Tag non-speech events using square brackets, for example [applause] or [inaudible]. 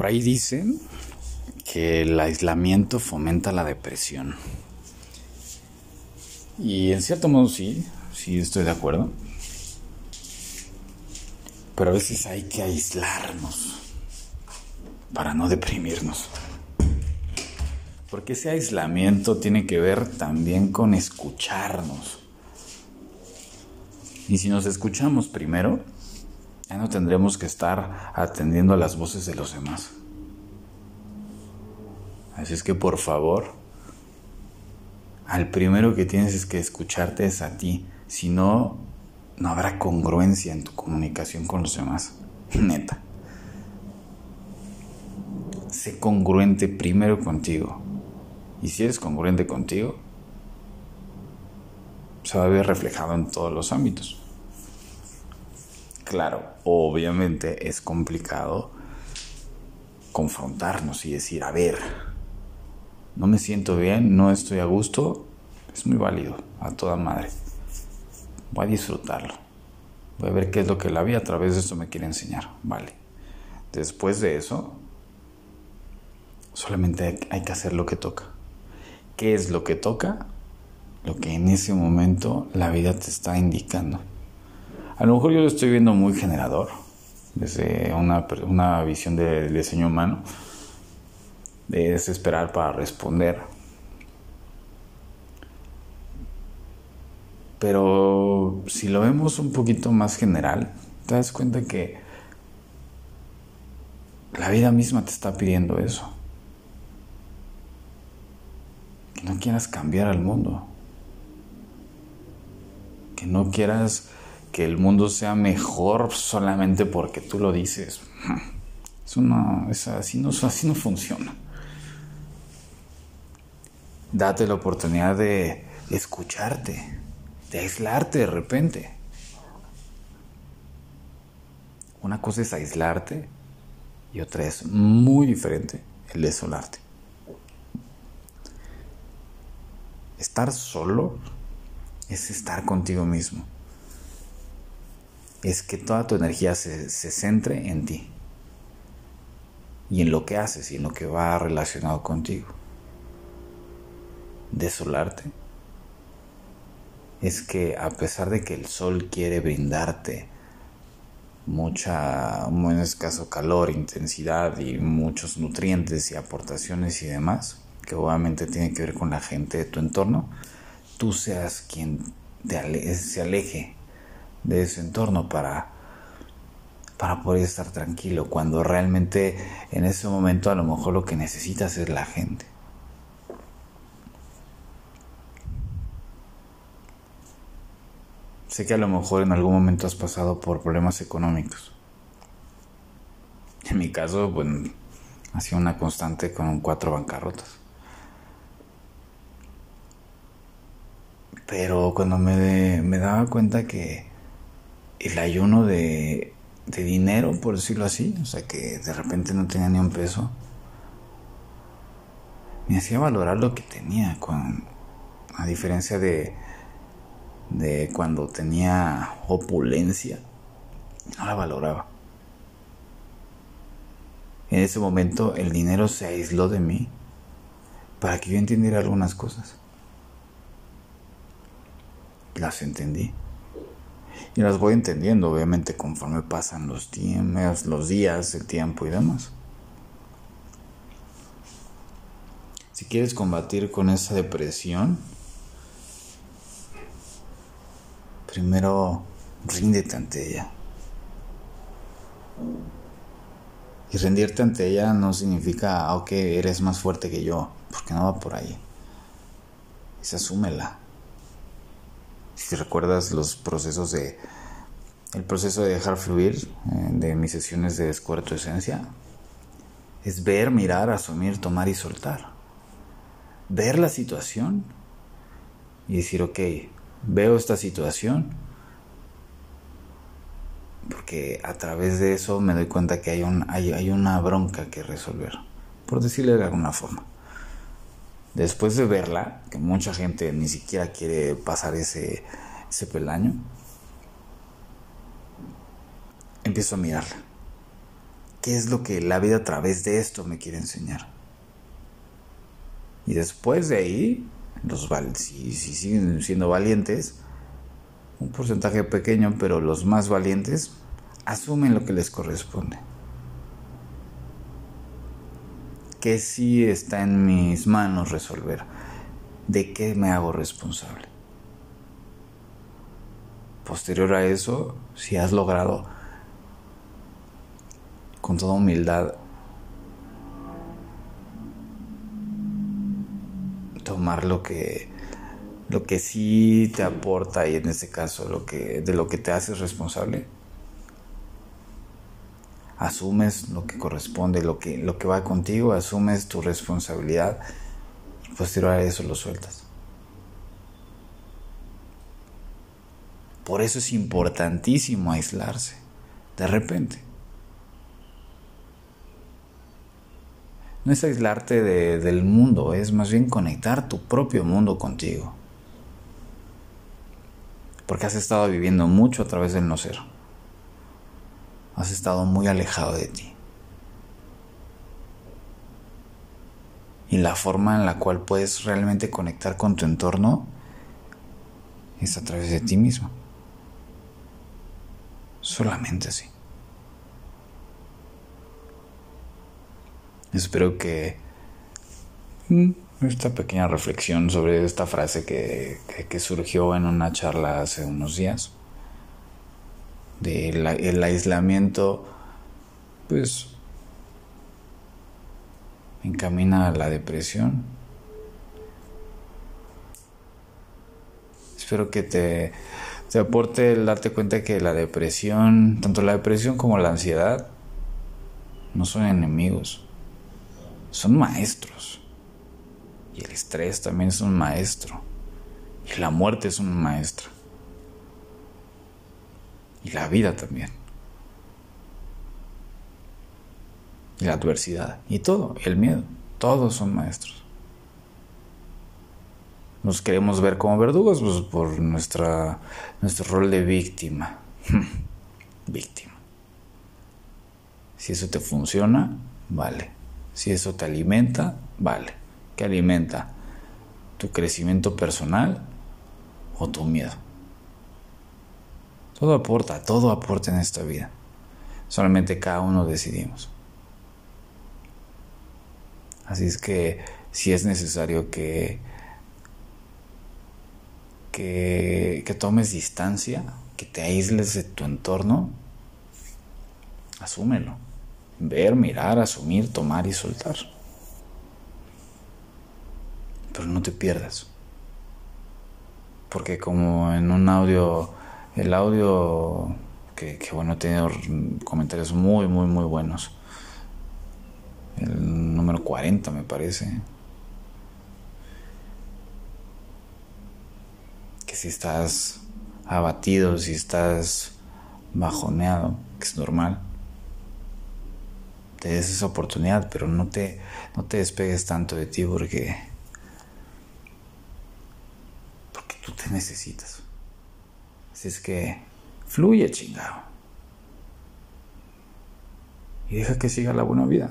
Por ahí dicen que el aislamiento fomenta la depresión. Y en cierto modo sí, sí estoy de acuerdo. Pero a veces hay que aislarnos para no deprimirnos. Porque ese aislamiento tiene que ver también con escucharnos. Y si nos escuchamos primero, ya no tendremos que estar atendiendo a las voces de los demás. Así es que por favor, al primero que tienes es que escucharte es a ti. Si no, no habrá congruencia en tu comunicación con los demás. [laughs] Neta. Sé congruente primero contigo. Y si eres congruente contigo, se va a ver reflejado en todos los ámbitos. Claro, obviamente es complicado confrontarnos y decir, a ver, no me siento bien, no estoy a gusto, es muy válido, a toda madre. Voy a disfrutarlo. Voy a ver qué es lo que la vida a través de esto me quiere enseñar. Vale. Después de eso, solamente hay que hacer lo que toca. ¿Qué es lo que toca? Lo que en ese momento la vida te está indicando. A lo mejor yo lo estoy viendo muy generador, desde una, una visión del diseño humano, de desesperar para responder. Pero si lo vemos un poquito más general, te das cuenta que la vida misma te está pidiendo eso. Que no quieras cambiar al mundo. Que no quieras que el mundo sea mejor solamente porque tú lo dices. Eso no, así, no, así no funciona. Date la oportunidad de escucharte de aislarte de repente. Una cosa es aislarte y otra es muy diferente el desolarte. Estar solo es estar contigo mismo. Es que toda tu energía se, se centre en ti y en lo que haces y en lo que va relacionado contigo. Desolarte es que a pesar de que el sol quiere brindarte mucha, en escaso calor, intensidad y muchos nutrientes y aportaciones y demás, que obviamente tiene que ver con la gente de tu entorno, tú seas quien te se aleje de ese entorno para, para poder estar tranquilo, cuando realmente en ese momento a lo mejor lo que necesitas es la gente. Sé que a lo mejor en algún momento has pasado por problemas económicos. En mi caso, pues, ha una constante con cuatro bancarrotas. Pero cuando me, me daba cuenta que el ayuno de, dinero, por decirlo así, o sea, que de repente no tenía ni un peso, me hacía valorar lo que tenía, con, a diferencia de de cuando tenía opulencia, no la valoraba. En ese momento el dinero se aisló de mí para que yo entendiera algunas cosas. Las entendí. Y las voy entendiendo, obviamente, conforme pasan los, tiempos, los días, el tiempo y demás. Si quieres combatir con esa depresión, primero ríndete ante ella. Y rendirte ante ella no significa, ah, ok, eres más fuerte que yo, porque no va por ahí. Es asúmela. Si recuerdas los procesos de. El proceso de dejar fluir eh, de mis sesiones de descuerto tu esencia es ver, mirar, asumir, tomar y soltar. Ver la situación y decir, ok, veo esta situación porque a través de eso me doy cuenta que hay, un, hay, una bronca que resolver, por decirle de alguna forma. Después de verla, que mucha gente ni siquiera quiere pasar ese, ese peldaño, empiezo a mirarla. ¿Qué es lo que la vida a través de esto me quiere enseñar? Y después de ahí, los si, si siguen siendo valientes, un porcentaje pequeño, pero los más valientes asumen lo que les corresponde. Que sí está en mis manos resolver. ¿De qué me hago responsable? Posterior a eso, si has logrado con toda humildad tomar lo que lo que sí te aporta y en este caso lo que de lo que te haces responsable asumes lo que corresponde lo que lo que va contigo asumes tu responsabilidad y posterior a eso lo sueltas por eso es importantísimo aislarse de repente no es aislarte del mundo, es más bien conectar tu propio mundo contigo. Porque has estado viviendo mucho a través del no ser. Has estado muy alejado de ti. Y la forma en la cual puedes realmente conectar con tu entorno es a través de ti mismo. Solamente así. Espero que mm, esta pequeña reflexión sobre esta frase que, surgió en una charla hace unos días, del el aislamiento, pues encamina a la depresión. Espero que te, te aporte el darte cuenta que la depresión, tanto la depresión como la ansiedad, no son enemigos son maestros. Y el estrés también es un maestro. Y la muerte es un maestro. Y la vida también. Y la adversidad. Y todo. El miedo. Todos son maestros. Nos queremos ver como verdugos pues, por nuestra, nuestro rol de víctima. [laughs] víctima. Si eso te funciona, vale. Si eso te alimenta, vale. ¿Qué alimenta? ¿Tu crecimiento personal o tu miedo? Todo aporta, todo aporta en esta vida. Solamente cada uno decidimos. Así es que si es necesario que, que, que tomes distancia, que te aísles de tu entorno, asúmelo ver, mirar, asumir, tomar y soltar. Pero no te pierdas. Porque como en un audio, el audio que, bueno, ha tenido comentarios muy, muy, muy buenos. El número 40 me parece. Que si estás abatido, si estás bajoneado, que es normal te des esa oportunidad, pero no te, no te despegues tanto de ti porque, porque tú te necesitas. Así es que fluye, chingado. Y deja que siga la buena vida.